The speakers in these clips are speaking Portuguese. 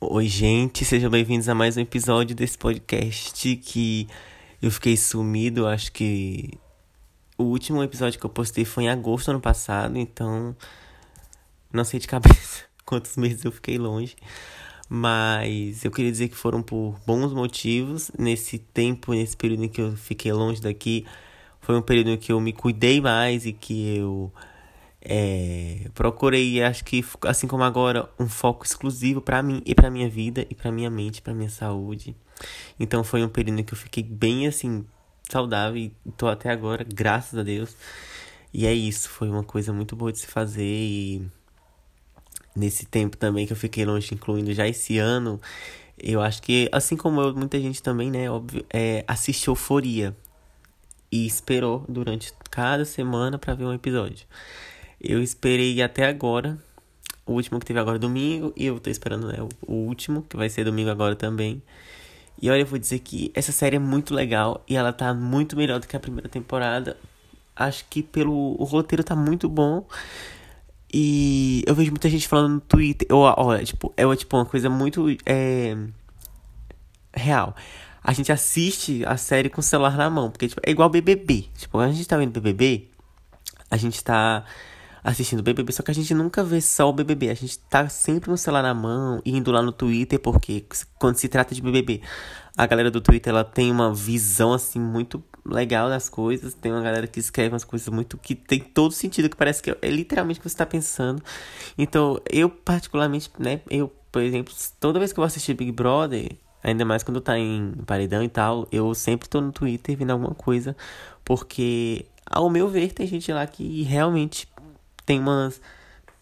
Oi, gente, sejam bem-vindos a mais um episódio desse podcast que eu fiquei sumido. Acho que o último episódio que eu postei foi em agosto do ano passado, então não sei de cabeça quantos meses eu fiquei longe. Mas eu queria dizer que foram por bons motivos. Nesse tempo, nesse período em que eu fiquei longe daqui, foi um período em que eu me cuidei mais e que eu é, procurei, acho que assim como agora, um foco exclusivo para mim e para minha vida e para minha mente, para minha saúde. Então foi um período que eu fiquei bem assim saudável e tô até agora, graças a Deus. E é isso, foi uma coisa muito boa de se fazer e nesse tempo também que eu fiquei longe, incluindo já esse ano, eu acho que assim como eu, muita gente também, né, óbvio, é, assistiu Euforia e esperou durante cada semana para ver um episódio. Eu esperei até agora. O último que teve agora domingo. E eu tô esperando, né? O, último, que vai ser domingo agora também. E olha, eu vou dizer que essa série é muito legal. E ela tá muito melhor do que a primeira temporada. Acho que pelo. O roteiro tá muito bom. E eu vejo muita gente falando no Twitter. Olha, tipo, é tipo uma coisa muito. É, real. A gente assiste a série com o celular na mão. Porque tipo, é igual BBB. Tipo, a gente tá vendo BBB. A gente tá assistindo BBB, só que a gente nunca vê só o BBB. A gente tá sempre no celular na mão, indo lá no Twitter, porque quando se trata de BBB, a galera do Twitter ela tem uma visão assim muito legal das coisas. Tem uma galera que escreve umas coisas muito que tem todo sentido, que parece que é literalmente o que você tá pensando. Então, eu particularmente, né, eu, por exemplo, toda vez que eu vou assistir Big Brother, Ainda mais quando tá em paredão e tal, eu sempre tô no Twitter vendo alguma coisa, porque, ao meu ver, tem gente lá que realmente tem umas,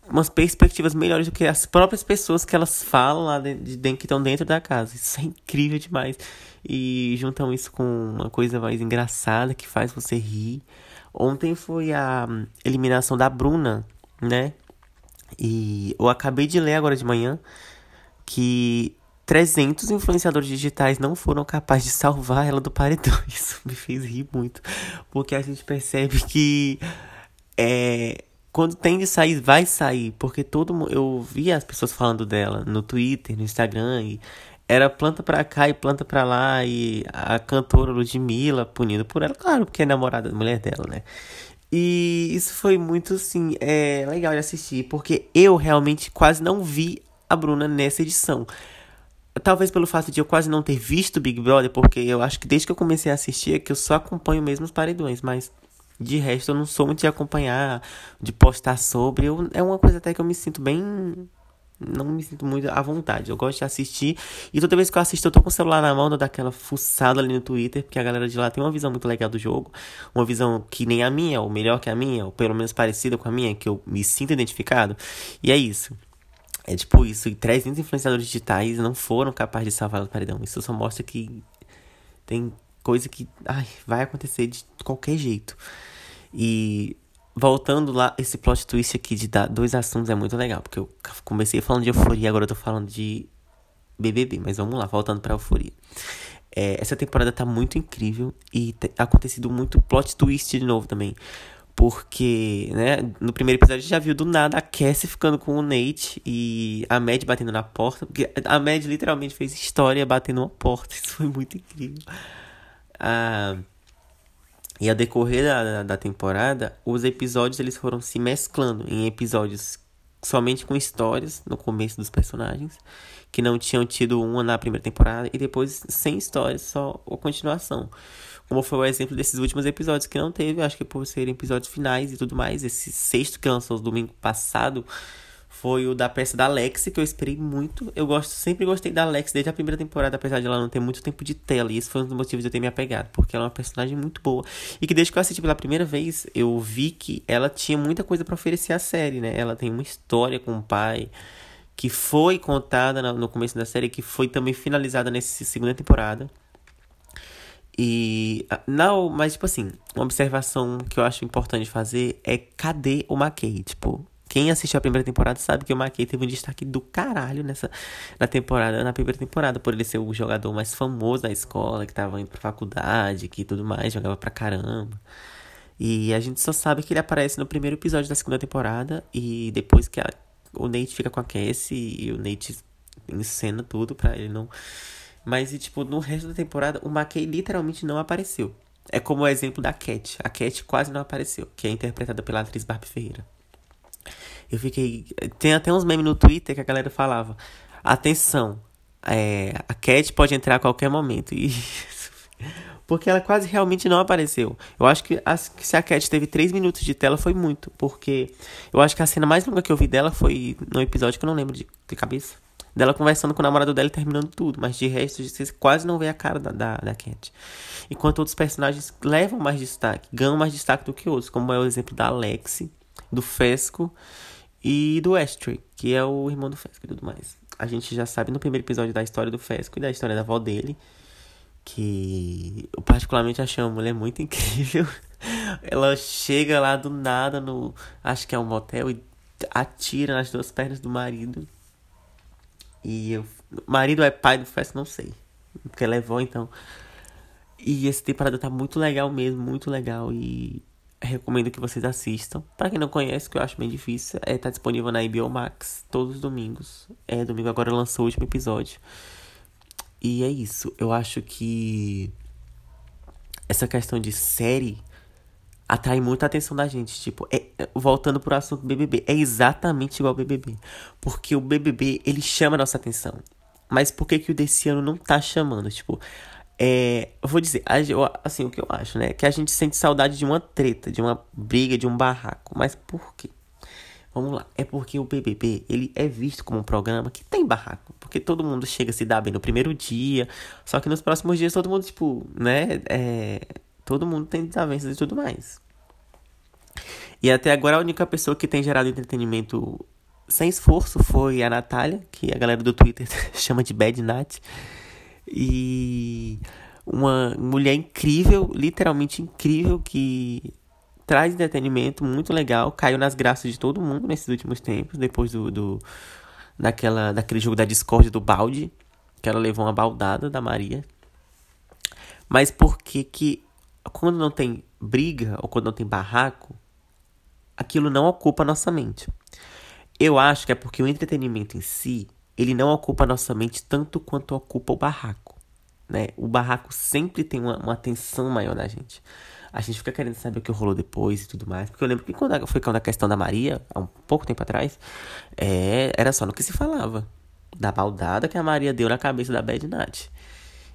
umas perspectivas melhores do que as próprias pessoas que elas falam lá de, de, que estão dentro da casa. Isso é incrível demais. E juntam isso com uma coisa mais engraçada que faz você rir. Ontem foi a eliminação da Bruna, né? E eu acabei de ler agora de manhã que 300 influenciadores digitais não foram capazes de salvar ela do paredão. Isso me fez rir muito, porque a gente percebe que é, quando tem de sair, vai sair. Porque todo mundo. Eu via as pessoas falando dela no Twitter, no Instagram. E era planta pra cá e planta pra lá. E a cantora Ludmilla punindo por ela. Claro, porque é namorada da mulher dela, né? E isso foi muito, assim, é, legal de assistir. Porque eu realmente quase não vi a Bruna nessa edição. Talvez pelo fato de eu quase não ter visto Big Brother, porque eu acho que desde que eu comecei a assistir é que eu só acompanho mesmo os paredões, mas de resto, eu não sou muito de acompanhar, de postar sobre. Eu, é uma coisa até que eu me sinto bem. Não me sinto muito à vontade. Eu gosto de assistir. E toda vez que eu assisto, eu tô com o celular na mão, dou daquela fuçada ali no Twitter, porque a galera de lá tem uma visão muito legal do jogo. Uma visão que nem a minha, ou melhor que a minha, ou pelo menos parecida com a minha, que eu me sinto identificado. E é isso. É tipo isso. E 300 influenciadores digitais não foram capazes de salvar o paredão. Isso só mostra que tem coisa que ai, vai acontecer de qualquer jeito. E voltando lá, esse plot twist aqui de dar dois assuntos é muito legal, porque eu comecei falando de euforia, agora eu tô falando de BBB, mas vamos lá, voltando pra euforia. É, essa temporada tá muito incrível e acontecido muito plot twist de novo também. Porque, né, no primeiro episódio a gente já viu do nada a Cassie ficando com o Nate e a Mad batendo na porta. Porque a Mad literalmente fez história batendo uma porta. Isso foi muito incrível. Ah, e ao decorrer da, da temporada, os episódios eles foram se mesclando em episódios somente com histórias no começo dos personagens, que não tinham tido uma na primeira temporada, e depois sem histórias, só a continuação. Como foi o exemplo desses últimos episódios que não teve, acho que por serem episódios finais e tudo mais. Esse sexto que lançou domingo passado foi o da peça da Alex, que eu esperei muito. Eu gosto, sempre gostei da Alex desde a primeira temporada, apesar de ela não ter muito tempo de tela. E esse foi um dos motivos de eu ter me apegado, porque ela é uma personagem muito boa. E que desde que eu assisti pela primeira vez, eu vi que ela tinha muita coisa para oferecer à série, né? Ela tem uma história com o pai que foi contada no começo da série, que foi também finalizada nessa segunda temporada. E não, mas tipo assim, uma observação que eu acho importante fazer é cadê o McKay? Tipo, quem assistiu a primeira temporada sabe que o McKay teve um destaque do caralho nessa na temporada, na primeira temporada, por ele ser o jogador mais famoso da escola, que tava indo pra faculdade, que tudo mais, jogava pra caramba. E a gente só sabe que ele aparece no primeiro episódio da segunda temporada e depois que a, o Nate fica com a Cassie e o Nate em cena tudo pra ele não. Mas, e, tipo, no resto da temporada, o McKay literalmente não apareceu. É como o exemplo da Cat. A Cat quase não apareceu, que é interpretada pela atriz Barbie Ferreira. Eu fiquei. Tem até uns memes no Twitter que a galera falava: Atenção, é, a Cat pode entrar a qualquer momento. E. porque ela quase realmente não apareceu. Eu acho que, as, que se a Cat teve 3 minutos de tela foi muito. Porque eu acho que a cena mais longa que eu vi dela foi no episódio que eu não lembro de, de cabeça dela conversando com o namorado dela e terminando tudo. Mas de resto, você quase não vê a cara da, da, da Cat. Enquanto outros personagens levam mais destaque, ganham mais destaque do que outros, como é o exemplo da Alexi, do Fesco e do Astray, que é o irmão do Fesco e tudo mais. A gente já sabe no primeiro episódio da história do Fesco e da história da avó dele, que eu particularmente achei uma mulher muito incrível. Ela chega lá do nada no, acho que é um motel e atira nas duas pernas do marido e eu. Marido é pai do Fest, não sei. Porque levou, então. E essa temporada tá muito legal mesmo, muito legal. E recomendo que vocês assistam. Para quem não conhece, que eu acho bem difícil, é tá disponível na HBO Max todos os domingos. É, domingo agora lançou o último episódio. E é isso. Eu acho que essa questão de série atrai muita atenção da gente. Tipo, é, voltando pro assunto BBB, é exatamente igual ao BBB. Porque o BBB, ele chama a nossa atenção. Mas por que, que o desse ano não tá chamando? Tipo, é. Eu vou dizer, assim, o que eu acho, né? Que a gente sente saudade de uma treta, de uma briga, de um barraco. Mas por quê? Vamos lá. É porque o BBB, ele é visto como um programa que tem barraco. Porque todo mundo chega a se dar bem no primeiro dia. Só que nos próximos dias todo mundo, tipo, né? É Todo mundo tem desavenças e tudo mais. E até agora a única pessoa que tem gerado entretenimento sem esforço foi a Natália, que a galera do Twitter chama de Bad Nat. E uma mulher incrível, literalmente incrível, que traz entretenimento muito legal, caiu nas graças de todo mundo nesses últimos tempos, depois do, do daquela, daquele jogo da Discord do balde, que ela levou uma baldada da Maria. Mas por que que quando não tem briga ou quando não tem barraco, aquilo não ocupa a nossa mente. Eu acho que é porque o entretenimento em si, ele não ocupa nossa mente tanto quanto ocupa o barraco. Né? O barraco sempre tem uma, uma atenção maior na gente. A gente fica querendo saber o que rolou depois e tudo mais. Porque eu lembro que quando foi quando a questão da Maria, há um pouco tempo atrás, é, era só no que se falava. Da baldada que a Maria deu na cabeça da Bad Nat.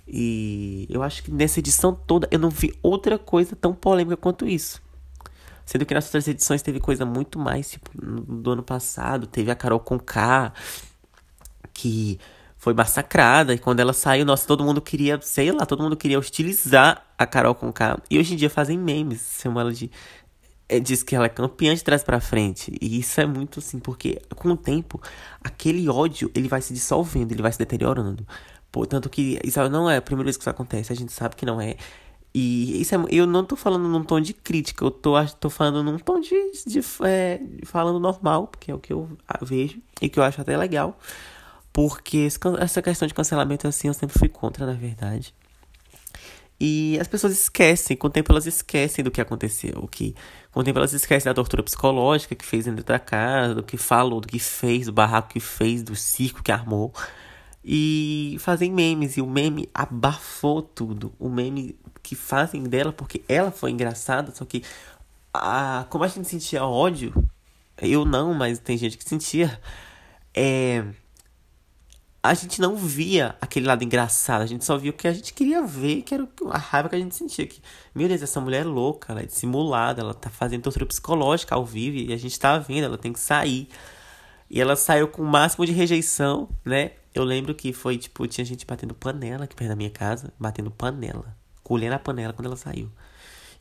E eu acho que nessa edição toda eu não vi outra coisa tão polêmica quanto isso. Sendo que nas outras edições teve coisa muito mais, tipo, do ano passado, teve a Carol Conká, que foi massacrada, e quando ela saiu, nossa, todo mundo queria, sei lá, todo mundo queria hostilizar a Carol Conká. E hoje em dia fazem memes, chamam ela de... É, diz que ela é campeã de trás para frente. E isso é muito assim, porque com o tempo, aquele ódio, ele vai se dissolvendo, ele vai se deteriorando. Portanto que isso não é a primeira vez que isso acontece, a gente sabe que não é. E isso é, eu não tô falando num tom de crítica, eu tô, tô falando num tom de, de, é, falando normal, porque é o que eu vejo e que eu acho até legal. Porque essa questão de cancelamento assim eu sempre fui contra, na verdade. E as pessoas esquecem, com o tempo elas esquecem do que aconteceu. Que, com o tempo elas esquecem da tortura psicológica que fez dentro da casa, do que falou, do que fez, do barraco que fez, do circo que armou e fazem memes. E o meme abafou tudo. O meme que fazem dela, porque ela foi engraçada, só que a, como a gente sentia ódio, eu não, mas tem gente que sentia, é, a gente não via aquele lado engraçado, a gente só via o que a gente queria ver, que era a raiva que a gente sentia. Que, meu Deus, essa mulher é louca, ela é dissimulada, ela tá fazendo tortura psicológica ao vivo e a gente tá vendo, ela tem que sair. E ela saiu com o máximo de rejeição, né? Eu lembro que foi, tipo, tinha gente batendo panela aqui perto da minha casa, batendo panela, colhendo a panela quando ela saiu.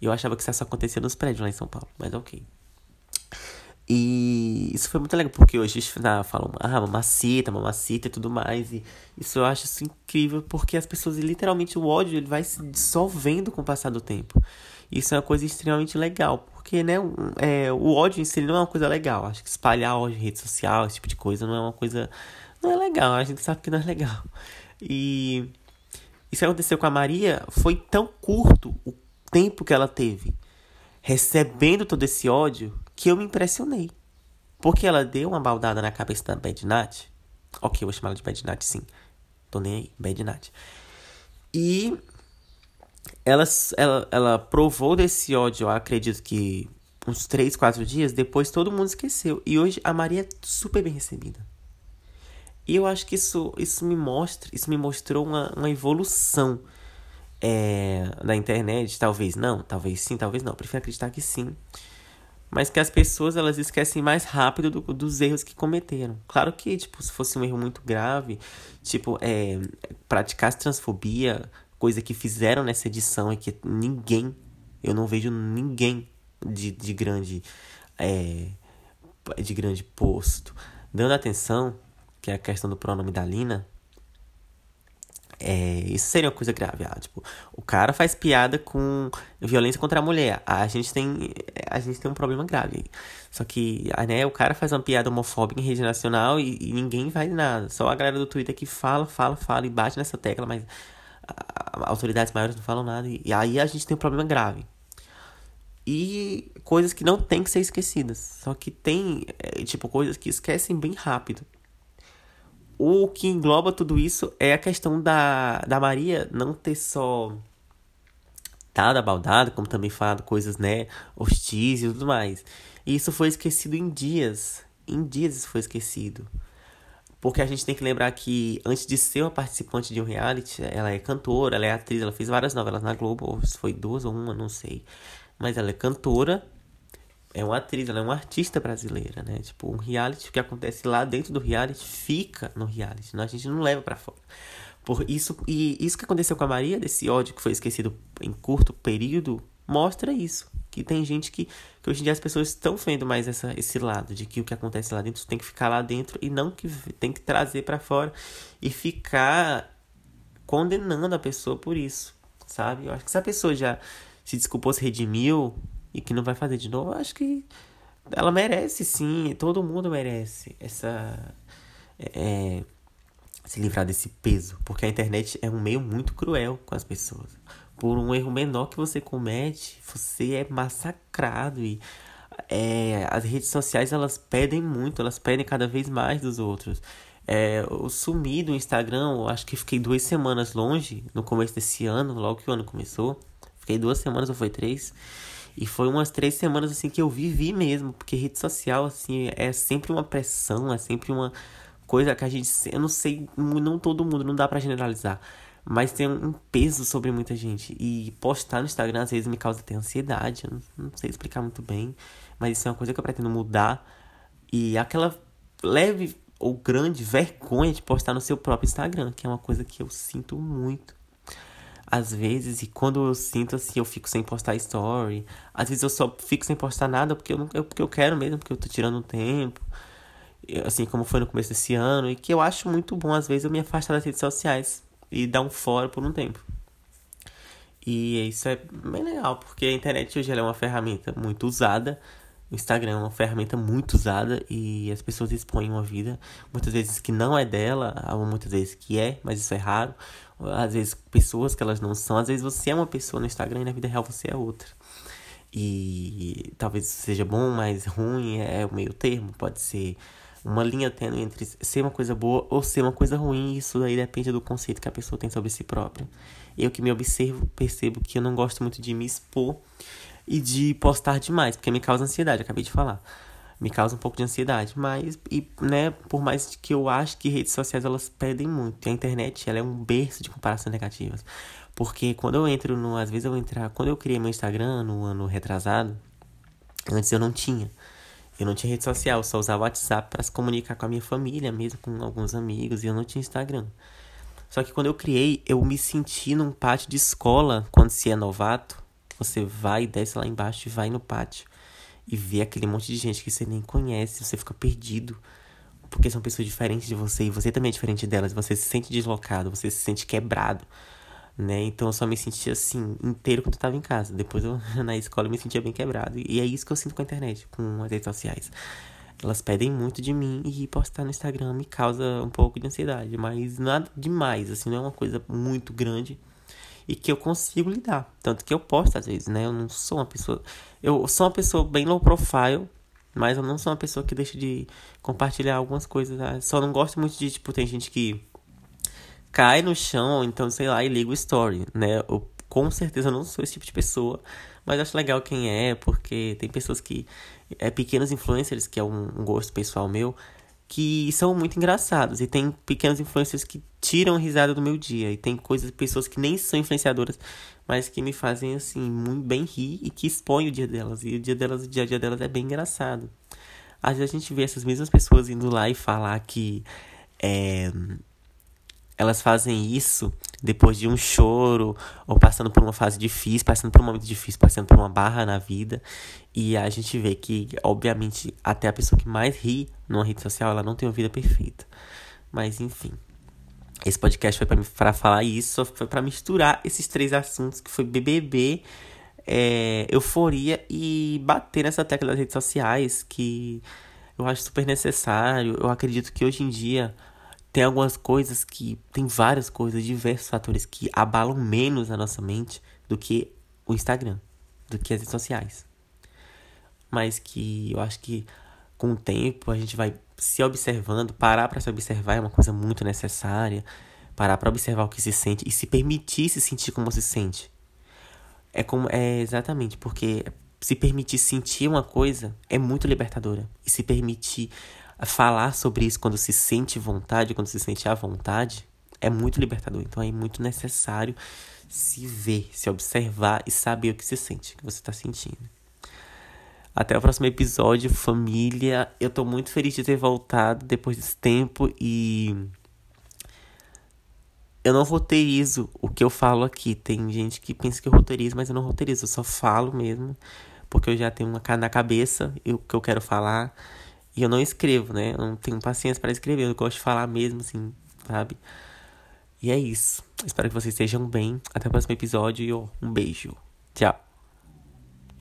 E eu achava que isso só acontecia nos prédios lá em São Paulo, mas ok. E isso foi muito legal, porque hoje ah, falam, ah, mamacita, mamacita e tudo mais. E isso eu acho isso incrível, porque as pessoas, literalmente, o ódio ele vai se dissolvendo com o passar do tempo. Isso é uma coisa extremamente legal, porque, né, é, o ódio em si não é uma coisa legal. Acho que espalhar ódio em rede social, esse tipo de coisa, não é uma coisa não é legal, a gente sabe que não é legal. E isso que aconteceu com a Maria foi tão curto o tempo que ela teve recebendo todo esse ódio que eu me impressionei. Porque ela deu uma baldada na cabeça da Bad Nat Ok, eu vou chamar ela de Bad Nat, sim. Tô nem aí, Bad Nat. E ela, ela, ela provou desse ódio, acredito que uns 3, 4 dias, depois todo mundo esqueceu. E hoje a Maria é super bem recebida. E eu acho que isso, isso me mostra, isso me mostrou uma, uma evolução é, da internet. Talvez não, talvez sim, talvez não. Eu prefiro acreditar que sim. Mas que as pessoas elas esquecem mais rápido do, dos erros que cometeram. Claro que, tipo, se fosse um erro muito grave, tipo, é, praticar transfobia, coisa que fizeram nessa edição e que ninguém, eu não vejo ninguém de, de grande é, de grande posto dando atenção que é a questão do pronome da Lina é, isso seria uma coisa grave. Ah, tipo, o cara faz piada com violência contra a mulher. A gente tem, a gente tem um problema grave. Só que, ah, né, o cara faz uma piada homofóbica em rede nacional e, e ninguém faz nada. Só a galera do Twitter que fala, fala, fala e bate nessa tecla, mas autoridades maiores não falam nada. E, e aí a gente tem um problema grave. E coisas que não tem que ser esquecidas. Só que tem, é, tipo, coisas que esquecem bem rápido o que engloba tudo isso é a questão da, da Maria não ter só dado a baldada, como também falado coisas, né, hostis e tudo mais. E isso foi esquecido em dias. Em dias isso foi esquecido. Porque a gente tem que lembrar que antes de ser uma participante de um reality, ela é cantora, ela é atriz, ela fez várias novelas na Globo, ou se foi duas ou uma, não sei. Mas ela é cantora é uma atriz, ela é uma artista brasileira, né? Tipo, um reality o que acontece lá dentro do reality fica no reality, né? a gente não leva para fora. Por isso e isso que aconteceu com a Maria, desse ódio que foi esquecido em curto período, mostra isso, que tem gente que, que hoje em dia as pessoas estão vendo mais essa, esse lado de que o que acontece lá dentro tem que ficar lá dentro e não que tem que trazer para fora e ficar condenando a pessoa por isso, sabe? Eu acho que se a pessoa já se desculpou, se redimiu, e que não vai fazer de novo, acho que ela merece sim, todo mundo merece essa. É, se livrar desse peso, porque a internet é um meio muito cruel com as pessoas. Por um erro menor que você comete, você é massacrado e é, as redes sociais elas pedem muito, elas pedem cada vez mais dos outros. É, eu sumi do Instagram, acho que fiquei duas semanas longe no começo desse ano, logo que o ano começou. Fiquei duas semanas ou foi três. E foi umas três semanas assim que eu vivi mesmo, porque rede social assim é sempre uma pressão, é sempre uma coisa que a gente, eu não sei, não todo mundo, não dá para generalizar, mas tem um peso sobre muita gente. E postar no Instagram às vezes me causa até ansiedade, eu não, sei explicar muito bem, mas isso é uma coisa que eu pretendo mudar. E aquela leve ou grande vergonha de postar no seu próprio Instagram, que é uma coisa que eu sinto muito às vezes, e quando eu sinto assim, eu fico sem postar story. Às vezes eu só fico sem postar nada porque eu, não, eu, porque eu quero mesmo, porque eu tô tirando tempo. Assim como foi no começo desse ano. E que eu acho muito bom, às vezes, eu me afastar das redes sociais e dar um fora por um tempo. E isso é bem legal, porque a internet hoje é uma ferramenta muito usada. O Instagram é uma ferramenta muito usada e as pessoas expõem uma vida, muitas vezes que não é dela, muitas vezes que é, mas isso é raro às vezes pessoas que elas não são. Às vezes você é uma pessoa no Instagram e na vida real você é outra. E talvez seja bom, mas ruim é o meio termo. Pode ser uma linha tênue entre ser uma coisa boa ou ser uma coisa ruim. Isso aí depende do conceito que a pessoa tem sobre si própria. Eu que me observo, percebo que eu não gosto muito de me expor e de postar demais, porque me causa ansiedade, acabei de falar me causa um pouco de ansiedade. Mas, e, né, por mais que eu acho que redes sociais elas pedem muito, a internet ela é um berço de comparações negativas. Porque quando eu entro no. Às vezes eu entrar. Quando eu criei meu Instagram no ano retrasado, antes eu não tinha. Eu não tinha rede social, só usava WhatsApp para se comunicar com a minha família, mesmo com alguns amigos, e eu não tinha Instagram. Só que quando eu criei, eu me senti num pátio de escola, quando se é novato, você vai, desce lá embaixo e vai no pátio e ver aquele monte de gente que você nem conhece, você fica perdido. Porque são pessoas diferentes de você e você também é diferente delas. Você se sente deslocado, você se sente quebrado, né? Então eu só me sentia assim, inteiro quando eu tava em casa. Depois eu, na escola, eu me sentia bem quebrado. E é isso que eu sinto com a internet, com as redes sociais. Elas pedem muito de mim e postar no Instagram me causa um pouco de ansiedade, mas nada demais, assim, não é uma coisa muito grande e que eu consigo lidar. Tanto que eu posto às vezes, né? Eu não sou uma pessoa. Eu sou uma pessoa bem low profile, Mas eu não sou uma pessoa que deixa de compartilhar algumas coisas. Tá? Só não gosto muito de, tipo, tem gente que cai no chão, então, sei lá, e liga o story, né? Eu com certeza não sou esse tipo de pessoa, mas acho legal quem é, porque tem pessoas que. É pequenos influencers, que é um, um gosto pessoal meu, que são muito engraçados. E tem pequenos influencers que tiram risada do meu dia. E tem coisas, pessoas que nem são influenciadoras, mas que me fazem, assim, muito bem rir e que expõem o dia delas. E o dia delas, o dia a dia delas é bem engraçado. Às vezes a gente vê essas mesmas pessoas indo lá e falar que é, elas fazem isso depois de um choro, ou passando por uma fase difícil, passando por um momento difícil, passando por uma barra na vida. E a gente vê que, obviamente, até a pessoa que mais ri numa rede social, ela não tem uma vida perfeita. Mas, enfim. Esse podcast foi para falar isso, foi para misturar esses três assuntos, que foi BBB, é, euforia e bater nessa tecla das redes sociais, que eu acho super necessário. Eu acredito que hoje em dia tem algumas coisas que. Tem várias coisas, diversos fatores que abalam menos a nossa mente do que o Instagram, do que as redes sociais. Mas que eu acho que com o tempo a gente vai se observando, parar para se observar é uma coisa muito necessária. Parar para observar o que se sente e se permitir se sentir como se sente. É como é exatamente porque se permitir sentir uma coisa é muito libertadora e se permitir falar sobre isso quando se sente vontade, quando se sente à vontade, é muito libertador. Então é muito necessário se ver, se observar e saber o que se sente, o que você está sentindo. Até o próximo episódio, família. Eu tô muito feliz de ter voltado depois desse tempo e. Eu não roteirizo o que eu falo aqui. Tem gente que pensa que eu roteirizo, mas eu não roteirizo. Eu só falo mesmo, porque eu já tenho uma na cabeça o que eu quero falar. E eu não escrevo, né? Eu não tenho paciência para escrever. Eu gosto de falar mesmo, assim, sabe? E é isso. Espero que vocês estejam bem. Até o próximo episódio e um beijo. Tchau.